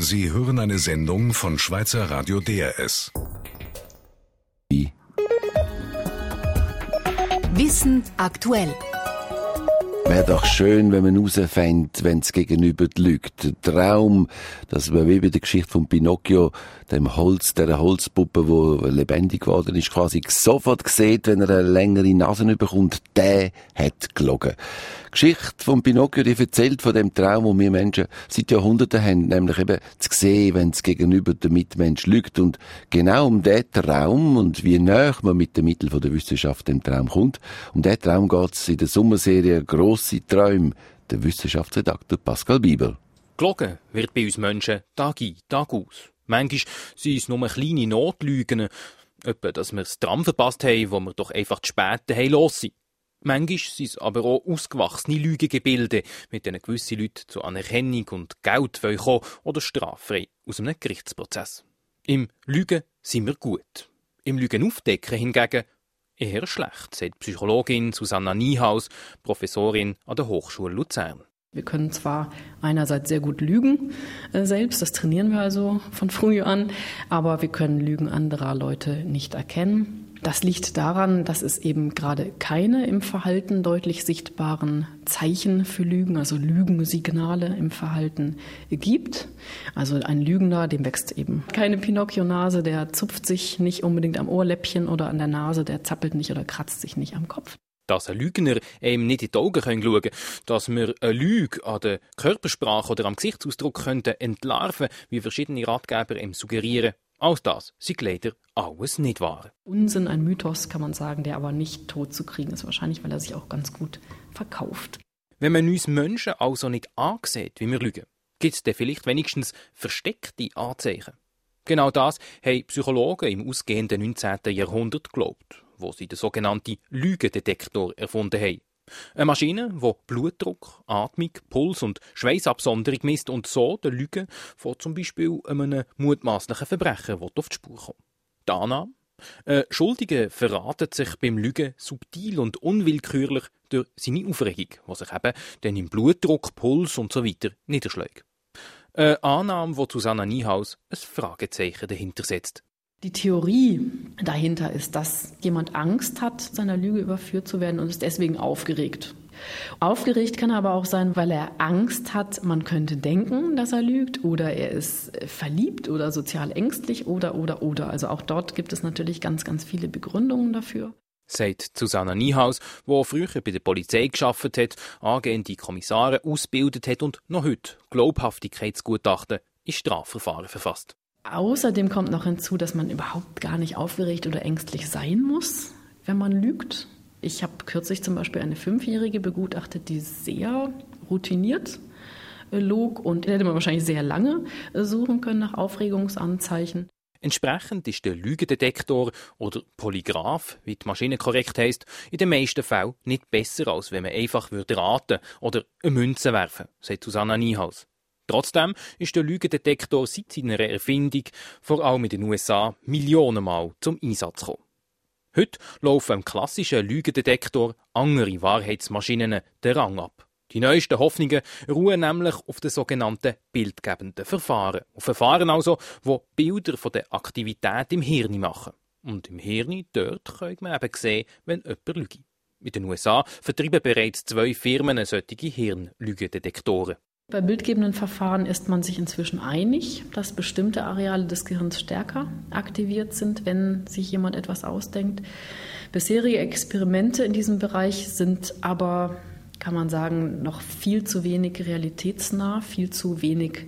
Sie hören eine Sendung von Schweizer Radio DRS. Wissen aktuell. Wäre doch schön, wenn man herausfände, wenn es gegenüber lügt. Der Traum, dass man wie bei der Geschichte von Pinocchio, dem Holz, der Holzpuppe, wo lebendig geworden ist, quasi sofort sieht, wenn er eine längere Nase bekommt, der hat gelogen. Geschichte von Pinocchio, die erzählt von dem Traum, den wir Menschen seit Jahrhunderten haben, nämlich eben zu sehen, wenn es gegenüber der Mitmensch lügt. Und genau um diesen Traum und wie näher man mit den Mitteln der Wissenschaft dem Traum kommt, um diesen Traum geht es in der Sommerserie «Grosse Träume», der Wissenschaftsredakteur Pascal Bieber. Gelogen wird bei uns Menschen Tag ein, Tag aus. Manchmal sind es nur kleine Notlügen, etwa, dass wir das Tram verpasst haben, wo wir doch einfach zu spät haben los sind. Manchmal sind es aber auch ausgewachsene Lügegebilde, mit denen gewisse Leute zu Anerkennung und Geld kommen oder straffrei aus einem Gerichtsprozess. Im Lügen sind wir gut. Im Lügen aufdecken hingegen eher schlecht, sagt Psychologin Susanna Niehaus, Professorin an der Hochschule Luzern. Wir können zwar einerseits sehr gut lügen äh, selbst, das trainieren wir also von früh an, aber wir können Lügen anderer Leute nicht erkennen. Das liegt daran, dass es eben gerade keine im Verhalten deutlich sichtbaren Zeichen für Lügen, also Lügensignale im Verhalten gibt. Also ein Lügner, dem wächst eben keine Pinocchio-Nase, der zupft sich nicht unbedingt am Ohrläppchen oder an der Nase, der zappelt nicht oder kratzt sich nicht am Kopf dass ein Lügner eben nicht in die Augen schauen können, dass wir eine Lüge an der Körpersprache oder am Gesichtsausdruck könnten entlarven, wie verschiedene Ratgeber ihm suggerieren. All das sind leider alles nicht wahr. Unsinn, ein Mythos kann man sagen, der aber nicht tot zu kriegen ist, wahrscheinlich, weil er sich auch ganz gut verkauft. Wenn man uns Menschen also nicht ansieht, wie wir lügen, gibt es dann vielleicht wenigstens versteckte Anzeichen. Genau das haben Psychologen im ausgehenden 19. Jahrhundert geglaubt, wo sie den sogenannten Lügendetektor erfunden haben. Eine Maschine, die Blutdruck, Atmung, Puls und Schweißabsonderung misst und so der Lüge von zum Beispiel einem mutmaßlichen Verbrecher auf die Spur kommt. Die Annahme, ein Schuldige verratet sich beim Lügen subtil und unwillkürlich durch seine Aufregung, was sich eben dann im Blutdruck, Puls und so weiter niederschlägt. Eine Annahme, wo Susanna Niehaus ein Fragezeichen dahinter setzt. Die Theorie dahinter ist, dass jemand Angst hat, seiner Lüge überführt zu werden und ist deswegen aufgeregt. Aufgeregt kann er aber auch sein, weil er Angst hat, man könnte denken, dass er lügt oder er ist verliebt oder sozial ängstlich oder oder oder. Also auch dort gibt es natürlich ganz, ganz viele Begründungen dafür. Sagt Susanna Niehaus, wo früher bei der Polizei geschafft hat, angehende Kommissare ausgebildet hat und noch heute Glaubhaftigkeitsgutachten in Strafverfahren verfasst. Außerdem kommt noch hinzu, dass man überhaupt gar nicht aufgeregt oder ängstlich sein muss, wenn man lügt. Ich habe kürzlich zum Beispiel eine Fünfjährige begutachtet, die sehr routiniert äh, log und hätte man wahrscheinlich sehr lange äh, suchen können nach Aufregungsanzeichen. Entsprechend ist der Lügendetektor oder Polygraph, wie die Maschine korrekt heisst, in den meisten Fällen nicht besser, als wenn man einfach würde raten oder eine Münze werfen, sagt Susanna Niehaus. Trotzdem ist der Lügendetektor seit seiner Erfindung, vor allem in den USA, Millionenmal zum Einsatz gekommen. Heute laufen im klassischen Lügendetektor andere Wahrheitsmaschinen den Rang ab. Die neuesten Hoffnungen ruhen nämlich auf den sogenannten bildgebenden Verfahren. Auf Verfahren also, wo Bilder von der Aktivität im Hirn machen. Und im Hirn, dort könnte man eben sehen, wenn jemand lügt. In den USA vertreiben bereits zwei Firmen solche Hirnlügendetektoren. Bei bildgebenden Verfahren ist man sich inzwischen einig, dass bestimmte Areale des Gehirns stärker aktiviert sind, wenn sich jemand etwas ausdenkt. Bisherige Experimente in diesem Bereich sind aber, kann man sagen, noch viel zu wenig realitätsnah, viel zu wenig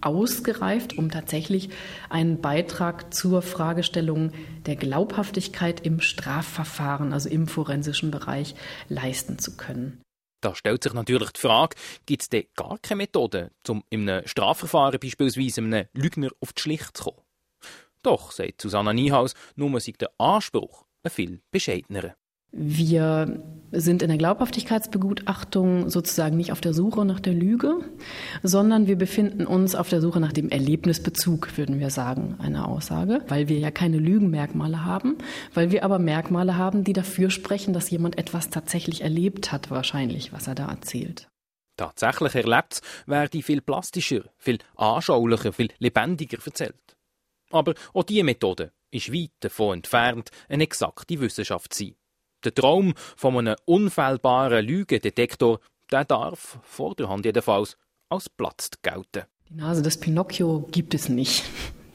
ausgereift, um tatsächlich einen Beitrag zur Fragestellung der Glaubhaftigkeit im Strafverfahren, also im forensischen Bereich, leisten zu können. Da stellt sich natürlich die Frage, gibt es denn gar keine Methode, um in einem Strafverfahren beispielsweise einem Lügner auf die Schlicht zu kommen? Doch, sagt Susanna Niehaus, nur sei der Anspruch ein viel bescheidenerer. Wir sind in der Glaubhaftigkeitsbegutachtung sozusagen nicht auf der Suche nach der Lüge, sondern wir befinden uns auf der Suche nach dem Erlebnisbezug, würden wir sagen, eine Aussage, weil wir ja keine Lügenmerkmale haben, weil wir aber Merkmale haben, die dafür sprechen, dass jemand etwas tatsächlich erlebt hat, wahrscheinlich, was er da erzählt. Tatsächlich erlebt werde viel plastischer, viel anschaulicher, viel lebendiger erzählt. Aber auch diese Methode ist weit davon entfernt, eine exakte Wissenschaft zu sein. Der Traum von einem unfehlbaren Lügendetektor, der darf, vor der Hand jedenfalls, als platzt gelten. Die Nase des Pinocchio gibt es nicht.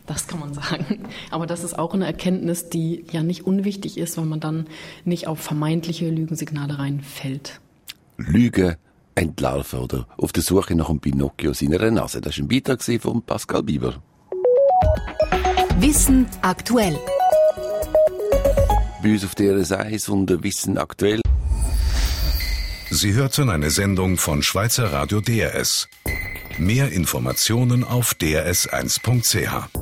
Das kann man sagen. Aber das ist auch eine Erkenntnis, die ja nicht unwichtig ist, weil man dann nicht auf vermeintliche Lügensignale reinfällt. Lüge entlarven oder auf der Suche nach einem Pinocchio seiner Nase. Das war ein Beitrag von Pascal Bieber. Wissen aktuell. Uns auf der 1 und Wissen aktuell. Sie hörten eine Sendung von Schweizer Radio DRS. Mehr Informationen auf drs1.ch.